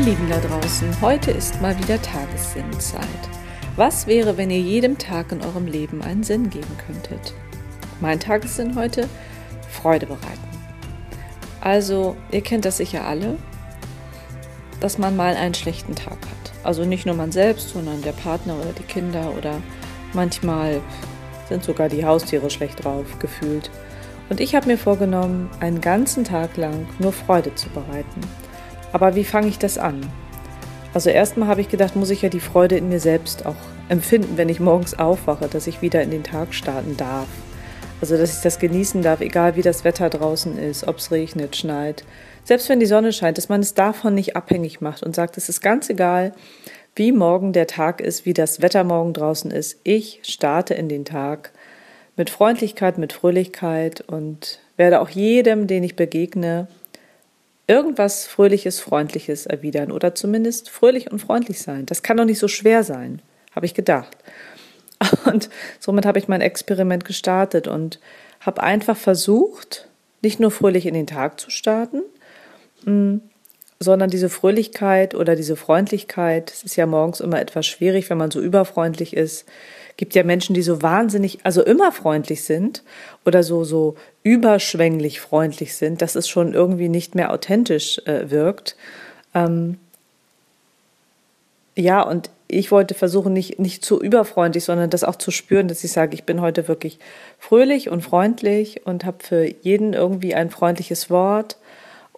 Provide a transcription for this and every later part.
Ihr Lieben da draußen, heute ist mal wieder Tagessinnzeit. Was wäre, wenn ihr jedem Tag in eurem Leben einen Sinn geben könntet? Mein Tagessinn heute? Freude bereiten. Also, ihr kennt das sicher alle, dass man mal einen schlechten Tag hat. Also nicht nur man selbst, sondern der Partner oder die Kinder oder manchmal sind sogar die Haustiere schlecht drauf gefühlt. Und ich habe mir vorgenommen, einen ganzen Tag lang nur Freude zu bereiten. Aber wie fange ich das an? Also erstmal habe ich gedacht, muss ich ja die Freude in mir selbst auch empfinden, wenn ich morgens aufwache, dass ich wieder in den Tag starten darf. Also dass ich das genießen darf, egal wie das Wetter draußen ist, ob es regnet, schneit. Selbst wenn die Sonne scheint, dass man es davon nicht abhängig macht und sagt, es ist ganz egal, wie morgen der Tag ist, wie das Wetter morgen draußen ist. Ich starte in den Tag mit Freundlichkeit, mit Fröhlichkeit und werde auch jedem, den ich begegne, irgendwas Fröhliches, Freundliches erwidern oder zumindest fröhlich und freundlich sein. Das kann doch nicht so schwer sein, habe ich gedacht. Und somit habe ich mein Experiment gestartet und habe einfach versucht, nicht nur fröhlich in den Tag zu starten, mm, sondern diese Fröhlichkeit oder diese Freundlichkeit, es ist ja morgens immer etwas schwierig, wenn man so überfreundlich ist, gibt ja Menschen, die so wahnsinnig, also immer freundlich sind oder so, so überschwänglich freundlich sind, dass es schon irgendwie nicht mehr authentisch äh, wirkt. Ähm, ja, und ich wollte versuchen, nicht, nicht zu überfreundlich, sondern das auch zu spüren, dass ich sage, ich bin heute wirklich fröhlich und freundlich und habe für jeden irgendwie ein freundliches Wort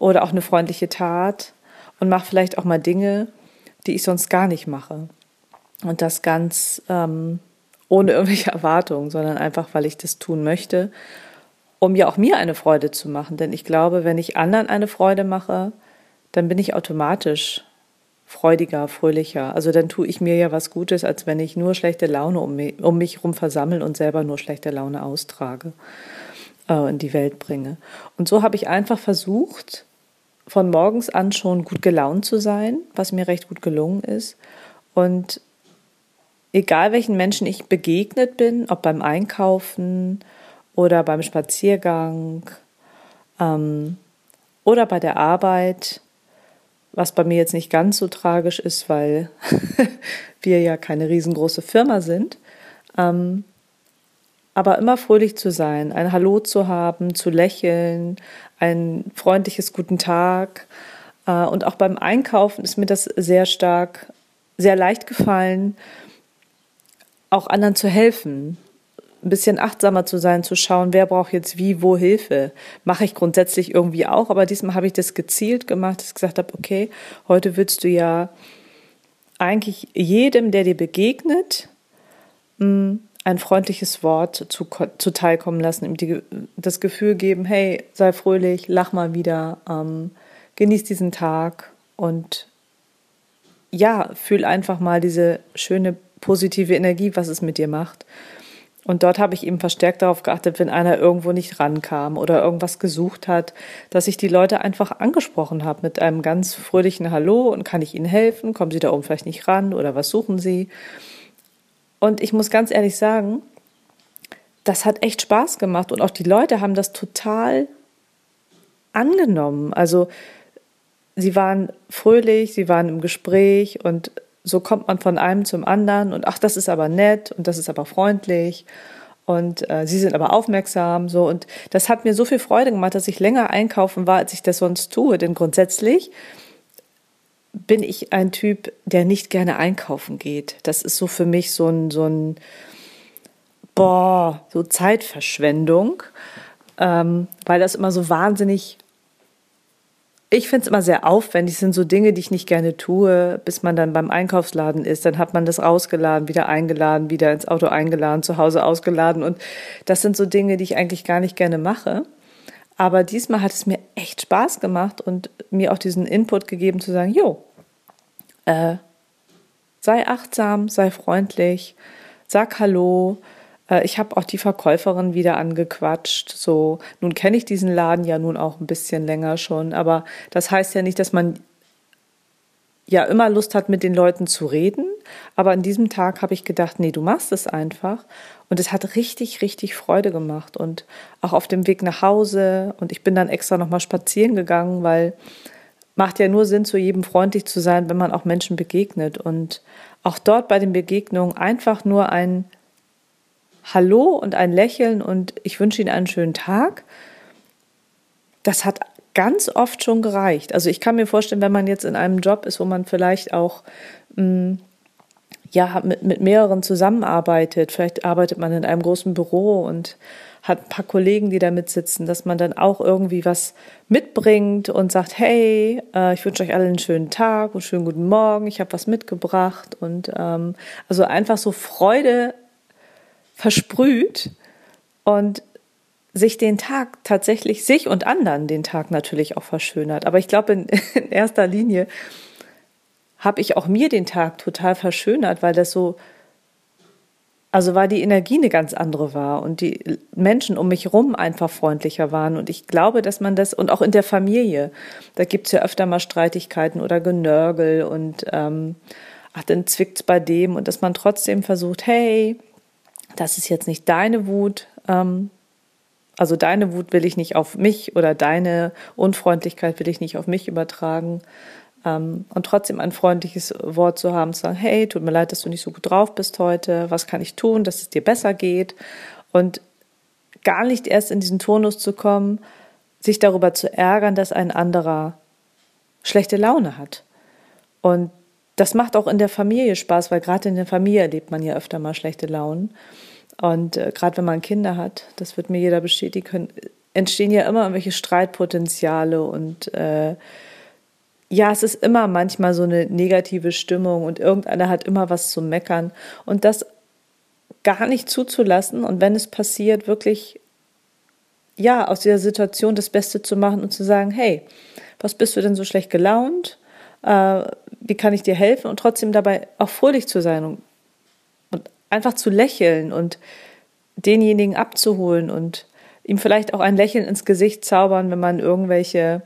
oder auch eine freundliche Tat und mache vielleicht auch mal Dinge, die ich sonst gar nicht mache. Und das ganz ähm, ohne irgendwelche Erwartungen, sondern einfach, weil ich das tun möchte, um ja auch mir eine Freude zu machen. Denn ich glaube, wenn ich anderen eine Freude mache, dann bin ich automatisch freudiger, fröhlicher. Also dann tue ich mir ja was Gutes, als wenn ich nur schlechte Laune um mich, um mich herum versammle und selber nur schlechte Laune austrage, äh, in die Welt bringe. Und so habe ich einfach versucht, von morgens an schon gut gelaunt zu sein, was mir recht gut gelungen ist. Und egal welchen Menschen ich begegnet bin, ob beim Einkaufen oder beim Spaziergang ähm, oder bei der Arbeit, was bei mir jetzt nicht ganz so tragisch ist, weil wir ja keine riesengroße Firma sind. Ähm, aber immer fröhlich zu sein, ein Hallo zu haben, zu lächeln, ein freundliches Guten Tag. Äh, und auch beim Einkaufen ist mir das sehr stark, sehr leicht gefallen, auch anderen zu helfen, ein bisschen achtsamer zu sein, zu schauen, wer braucht jetzt wie, wo Hilfe. Mache ich grundsätzlich irgendwie auch, aber diesmal habe ich das gezielt gemacht, dass ich gesagt habe, okay, heute willst du ja eigentlich jedem, der dir begegnet, mm, ein freundliches Wort zu, zuteilkommen lassen, ihm die, das Gefühl geben, hey, sei fröhlich, lach mal wieder, ähm, genieß diesen Tag und ja, fühl einfach mal diese schöne positive Energie, was es mit dir macht. Und dort habe ich eben verstärkt darauf geachtet, wenn einer irgendwo nicht rankam oder irgendwas gesucht hat, dass ich die Leute einfach angesprochen habe mit einem ganz fröhlichen Hallo und kann ich Ihnen helfen? Kommen Sie da oben vielleicht nicht ran oder was suchen Sie? Und ich muss ganz ehrlich sagen, das hat echt Spaß gemacht und auch die Leute haben das total angenommen. Also sie waren fröhlich, sie waren im Gespräch und so kommt man von einem zum anderen und ach, das ist aber nett und das ist aber freundlich und äh, sie sind aber aufmerksam so und das hat mir so viel Freude gemacht, dass ich länger einkaufen war, als ich das sonst tue, denn grundsätzlich bin ich ein Typ, der nicht gerne einkaufen geht. Das ist so für mich so ein so ein boah, so Zeitverschwendung, ähm, weil das immer so wahnsinnig ich finde es immer sehr aufwendig, das sind so Dinge, die ich nicht gerne tue, bis man dann beim Einkaufsladen ist. Dann hat man das rausgeladen, wieder eingeladen, wieder ins Auto eingeladen, zu Hause ausgeladen. Und das sind so Dinge, die ich eigentlich gar nicht gerne mache. Aber diesmal hat es mir echt Spaß gemacht und mir auch diesen Input gegeben zu sagen, jo, äh, sei achtsam, sei freundlich, sag Hallo, äh, ich habe auch die Verkäuferin wieder angequatscht. So, nun kenne ich diesen Laden ja nun auch ein bisschen länger schon, aber das heißt ja nicht, dass man ja immer Lust hat, mit den Leuten zu reden. Aber an diesem Tag habe ich gedacht, nee, du machst es einfach. Und es hat richtig, richtig Freude gemacht. Und auch auf dem Weg nach Hause. Und ich bin dann extra nochmal spazieren gegangen, weil macht ja nur Sinn, zu jedem freundlich zu sein, wenn man auch Menschen begegnet. Und auch dort bei den Begegnungen einfach nur ein Hallo und ein Lächeln und ich wünsche Ihnen einen schönen Tag. Das hat ganz oft schon gereicht. Also ich kann mir vorstellen, wenn man jetzt in einem Job ist, wo man vielleicht auch mh, mm, ja mit, mit mehreren zusammenarbeitet, vielleicht arbeitet man in einem großen Büro und hat ein paar Kollegen, die da mitsitzen, dass man dann auch irgendwie was mitbringt und sagt, hey, äh, ich wünsche euch alle einen schönen Tag und schönen guten Morgen, ich habe was mitgebracht und ähm, also einfach so Freude versprüht und sich den Tag tatsächlich, sich und anderen den Tag natürlich auch verschönert. Aber ich glaube, in, in erster Linie habe ich auch mir den Tag total verschönert, weil das so, also weil die Energie eine ganz andere war und die Menschen um mich rum einfach freundlicher waren. Und ich glaube, dass man das, und auch in der Familie, da gibt es ja öfter mal Streitigkeiten oder Genörgel und ähm, ach, dann zwickt's bei dem und dass man trotzdem versucht, hey, das ist jetzt nicht deine Wut, ähm, also deine Wut will ich nicht auf mich oder deine Unfreundlichkeit will ich nicht auf mich übertragen. Ähm, und trotzdem ein freundliches Wort zu haben, zu sagen, hey, tut mir leid, dass du nicht so gut drauf bist heute, was kann ich tun, dass es dir besser geht? Und gar nicht erst in diesen Tonus zu kommen, sich darüber zu ärgern, dass ein anderer schlechte Laune hat. Und das macht auch in der Familie Spaß, weil gerade in der Familie erlebt man ja öfter mal schlechte Launen. Und äh, gerade wenn man Kinder hat, das wird mir jeder bestätigen können, entstehen ja immer irgendwelche Streitpotenziale und äh, ja, es ist immer manchmal so eine negative Stimmung und irgendeiner hat immer was zu meckern und das gar nicht zuzulassen und wenn es passiert, wirklich ja, aus dieser Situation das Beste zu machen und zu sagen, hey, was bist du denn so schlecht gelaunt? Äh, wie kann ich dir helfen? Und trotzdem dabei auch fröhlich zu sein und einfach zu lächeln und denjenigen abzuholen und ihm vielleicht auch ein Lächeln ins Gesicht zaubern, wenn man irgendwelche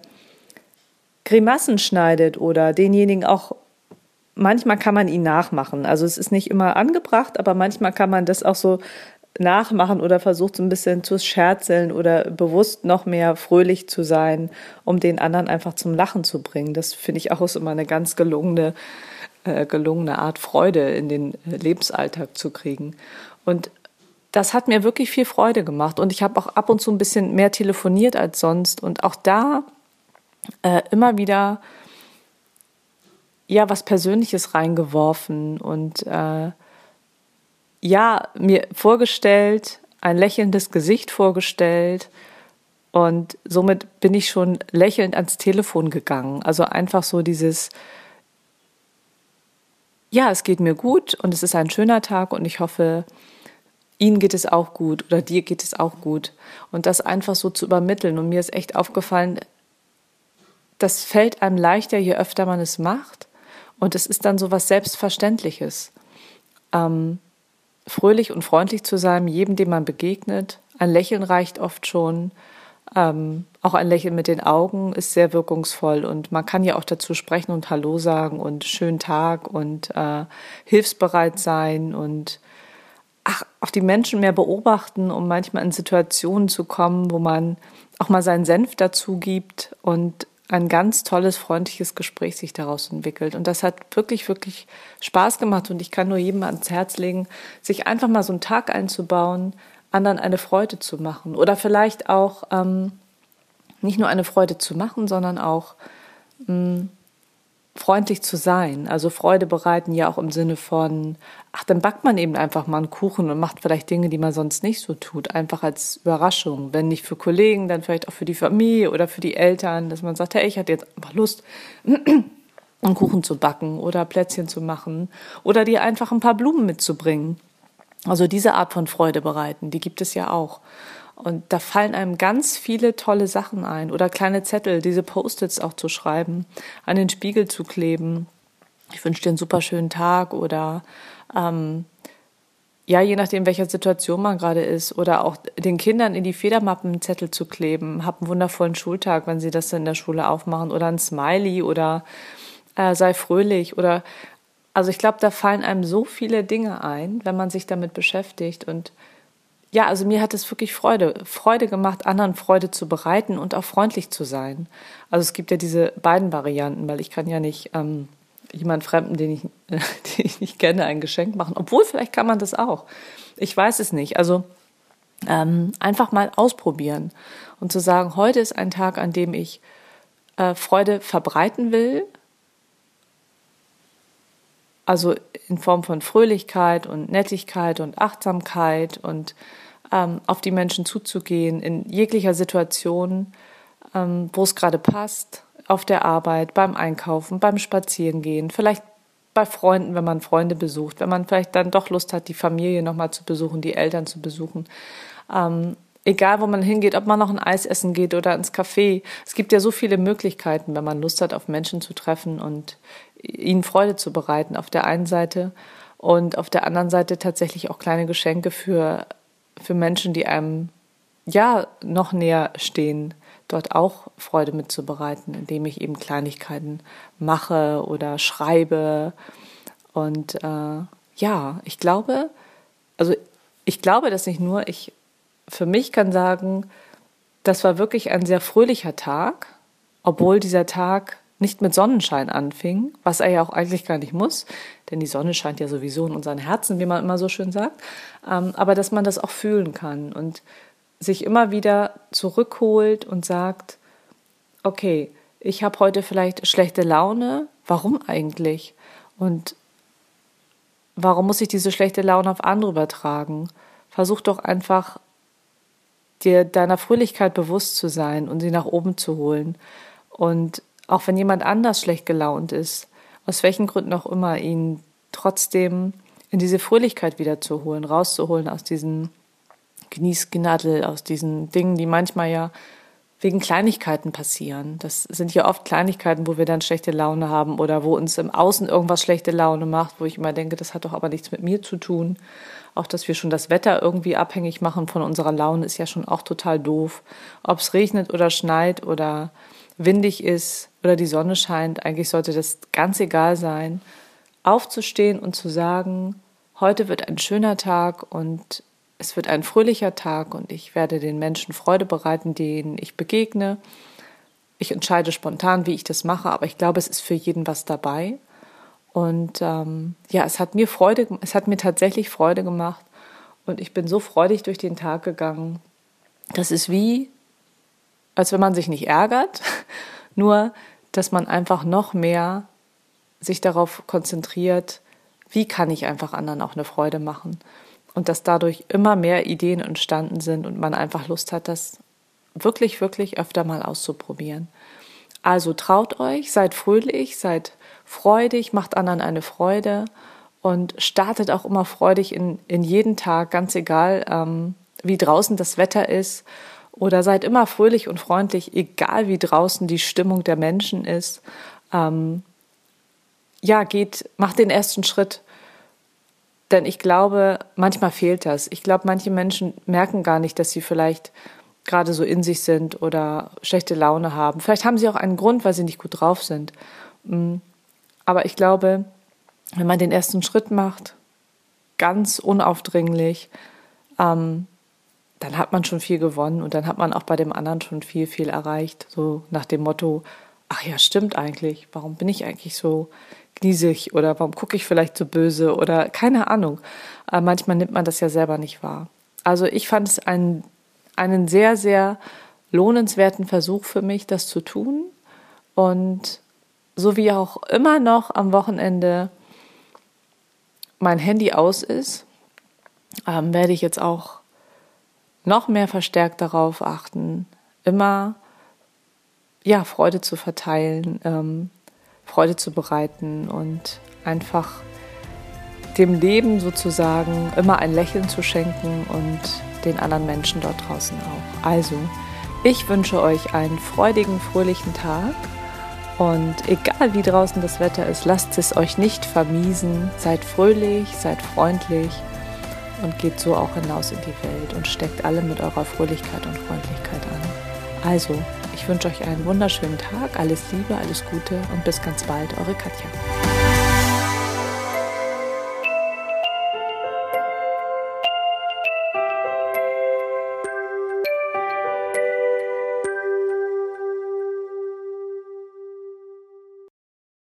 Grimassen schneidet oder denjenigen auch manchmal kann man ihn nachmachen. Also es ist nicht immer angebracht, aber manchmal kann man das auch so nachmachen oder versucht so ein bisschen zu scherzeln oder bewusst noch mehr fröhlich zu sein, um den anderen einfach zum Lachen zu bringen. Das finde ich auch ist immer eine ganz gelungene äh, gelungene Art Freude in den äh, Lebensalltag zu kriegen. Und das hat mir wirklich viel Freude gemacht. Und ich habe auch ab und zu ein bisschen mehr telefoniert als sonst. Und auch da äh, immer wieder ja was Persönliches reingeworfen und äh, ja mir vorgestellt, ein lächelndes Gesicht vorgestellt. Und somit bin ich schon lächelnd ans Telefon gegangen. Also einfach so dieses, ja, es geht mir gut und es ist ein schöner Tag und ich hoffe, Ihnen geht es auch gut oder dir geht es auch gut. Und das einfach so zu übermitteln. Und mir ist echt aufgefallen, das fällt einem leichter, je öfter man es macht. Und es ist dann so was Selbstverständliches. Ähm, fröhlich und freundlich zu sein, jedem, dem man begegnet. Ein Lächeln reicht oft schon. Ähm, auch ein Lächeln mit den Augen ist sehr wirkungsvoll und man kann ja auch dazu sprechen und Hallo sagen und schönen Tag und äh, hilfsbereit sein und ach, auch die Menschen mehr beobachten, um manchmal in Situationen zu kommen, wo man auch mal seinen Senf dazu gibt und ein ganz tolles, freundliches Gespräch sich daraus entwickelt. Und das hat wirklich, wirklich Spaß gemacht. Und ich kann nur jedem ans Herz legen, sich einfach mal so einen Tag einzubauen, anderen eine Freude zu machen. Oder vielleicht auch ähm, nicht nur eine Freude zu machen, sondern auch mh, mm, freundlich zu sein. Also Freude bereiten ja auch im Sinne von, ach, dann backt man eben einfach mal einen Kuchen und macht vielleicht Dinge, die man sonst nicht so tut, einfach als Überraschung. Wenn nicht für Kollegen, dann vielleicht auch für die Familie oder für die Eltern, dass man sagt, hey, ich hatte jetzt einfach Lust, einen Kuchen zu backen oder Plätzchen zu machen oder dir einfach ein paar Blumen mitzubringen. Also diese Art von Freude bereiten, die gibt es ja auch. Und da fallen einem ganz viele tolle Sachen ein oder kleine Zettel, diese Post-its auch zu schreiben, an den Spiegel zu kleben. Ich wünsche dir einen super schönen Tag oder ähm, ja, je nachdem, welcher Situation man gerade ist oder auch den Kindern in die Federmappen einen Zettel zu kleben. Hab einen wundervollen Schultag, wenn sie das in der Schule aufmachen oder ein Smiley oder äh, sei fröhlich oder also ich glaube, da fallen einem so viele Dinge ein, wenn man sich damit beschäftigt und ja, also mir hat es wirklich Freude, Freude gemacht, anderen Freude zu bereiten und auch freundlich zu sein. Also es gibt ja diese beiden Varianten, weil ich kann ja nicht ähm, jemand Fremden, den ich, äh, den ich nicht kenne, ein Geschenk machen. Obwohl, vielleicht kann man das auch. Ich weiß es nicht. Also ähm, einfach mal ausprobieren und zu sagen, heute ist ein Tag, an dem ich äh, Freude verbreiten will. Also in Form von Fröhlichkeit und Nettigkeit und Achtsamkeit und ähm, auf die Menschen zuzugehen in jeglicher Situation, ähm, wo es gerade passt auf der Arbeit, beim Einkaufen, beim Spazierengehen, vielleicht bei Freunden, wenn man Freunde besucht, wenn man vielleicht dann doch Lust hat, die Familie nochmal zu besuchen, die Eltern zu besuchen. Ähm, egal, wo man hingeht, ob man noch ein Eis essen geht oder ins Café. Es gibt ja so viele Möglichkeiten, wenn man Lust hat, auf Menschen zu treffen und ihnen Freude zu bereiten auf der einen Seite und auf der anderen Seite tatsächlich auch kleine Geschenke für, für Menschen, die einem ja noch näher stehen dort auch Freude mitzubereiten, indem ich eben Kleinigkeiten mache oder schreibe. Und äh, ja, ich glaube, also ich glaube das nicht nur, ich für mich kann sagen, das war wirklich ein sehr fröhlicher Tag, obwohl dieser Tag nicht mit Sonnenschein anfing, was er ja auch eigentlich gar nicht muss, denn die Sonne scheint ja sowieso in unseren Herzen, wie man immer so schön sagt, ähm, aber dass man das auch fühlen kann und sich immer wieder zurückholt und sagt, okay, ich habe heute vielleicht schlechte Laune, warum eigentlich? Und warum muss ich diese schlechte Laune auf andere übertragen? Versuch doch einfach dir deiner Fröhlichkeit bewusst zu sein und sie nach oben zu holen. Und auch wenn jemand anders schlecht gelaunt ist, aus welchen Gründen auch immer, ihn trotzdem in diese Fröhlichkeit wiederzuholen, rauszuholen aus diesen Genießgnadel, aus diesen Dingen, die manchmal ja wegen Kleinigkeiten passieren. Das sind ja oft Kleinigkeiten, wo wir dann schlechte Laune haben oder wo uns im Außen irgendwas schlechte Laune macht, wo ich immer denke, das hat doch aber nichts mit mir zu tun. Auch, dass wir schon das Wetter irgendwie abhängig machen von unserer Laune, ist ja schon auch total doof. Ob es regnet oder schneit oder windig ist oder die Sonne scheint, eigentlich sollte das ganz egal sein. Aufzustehen und zu sagen, heute wird ein schöner Tag und es wird ein fröhlicher Tag und ich werde den Menschen Freude bereiten, denen ich begegne. Ich entscheide spontan, wie ich das mache, aber ich glaube, es ist für jeden was dabei. Und ähm, ja, es hat mir Freude, es hat mir tatsächlich Freude gemacht und ich bin so freudig durch den Tag gegangen. Das ist wie, als wenn man sich nicht ärgert, nur dass man einfach noch mehr sich darauf konzentriert, wie kann ich einfach anderen auch eine Freude machen und dass dadurch immer mehr Ideen entstanden sind und man einfach Lust hat, das wirklich, wirklich öfter mal auszuprobieren. Also traut euch, seid fröhlich, seid freudig, macht anderen eine Freude und startet auch immer freudig in, in jeden Tag, ganz egal, ähm, wie draußen das Wetter ist. Oder seid immer fröhlich und freundlich, egal wie draußen die Stimmung der Menschen ist. Ähm, ja, geht, macht den ersten Schritt denn ich glaube, manchmal fehlt das. Ich glaube, manche Menschen merken gar nicht, dass sie vielleicht gerade so in sich sind oder schlechte Laune haben. Vielleicht haben sie auch einen Grund, weil sie nicht gut drauf sind. Mm. Aber ich glaube, wenn man den ersten Schritt macht, ganz unaufdringlich, ähm, dann hat man schon viel gewonnen und dann hat man auch bei dem anderen schon viel, viel erreicht. So nach dem Motto, ach ja, stimmt eigentlich, warum bin ich eigentlich so gniesig oder warum gucke ich vielleicht so böse oder keine Ahnung. Aber manchmal nimmt man das ja selber nicht wahr. Also ich fand es einen, einen sehr, sehr lohnenswerten Versuch für mich, das zu tun. Und so wie auch immer noch am Wochenende mein Handy aus ist, ähm, werde ich jetzt auch noch mehr verstärkt darauf achten, immer ja Freude zu verteilen, ähm, Freude zu bereiten und einfach dem Leben sozusagen immer ein Lächeln zu schenken und den anderen Menschen dort draußen auch. Also, ich wünsche euch einen freudigen, fröhlichen Tag und egal wie draußen das Wetter ist, lasst es euch nicht vermiesen. Seid fröhlich, seid freundlich und geht so auch hinaus in die Welt und steckt alle mit eurer Fröhlichkeit und Freundlichkeit an. Also, ich wünsche euch einen wunderschönen Tag, alles Liebe, alles Gute und bis ganz bald, eure Katja.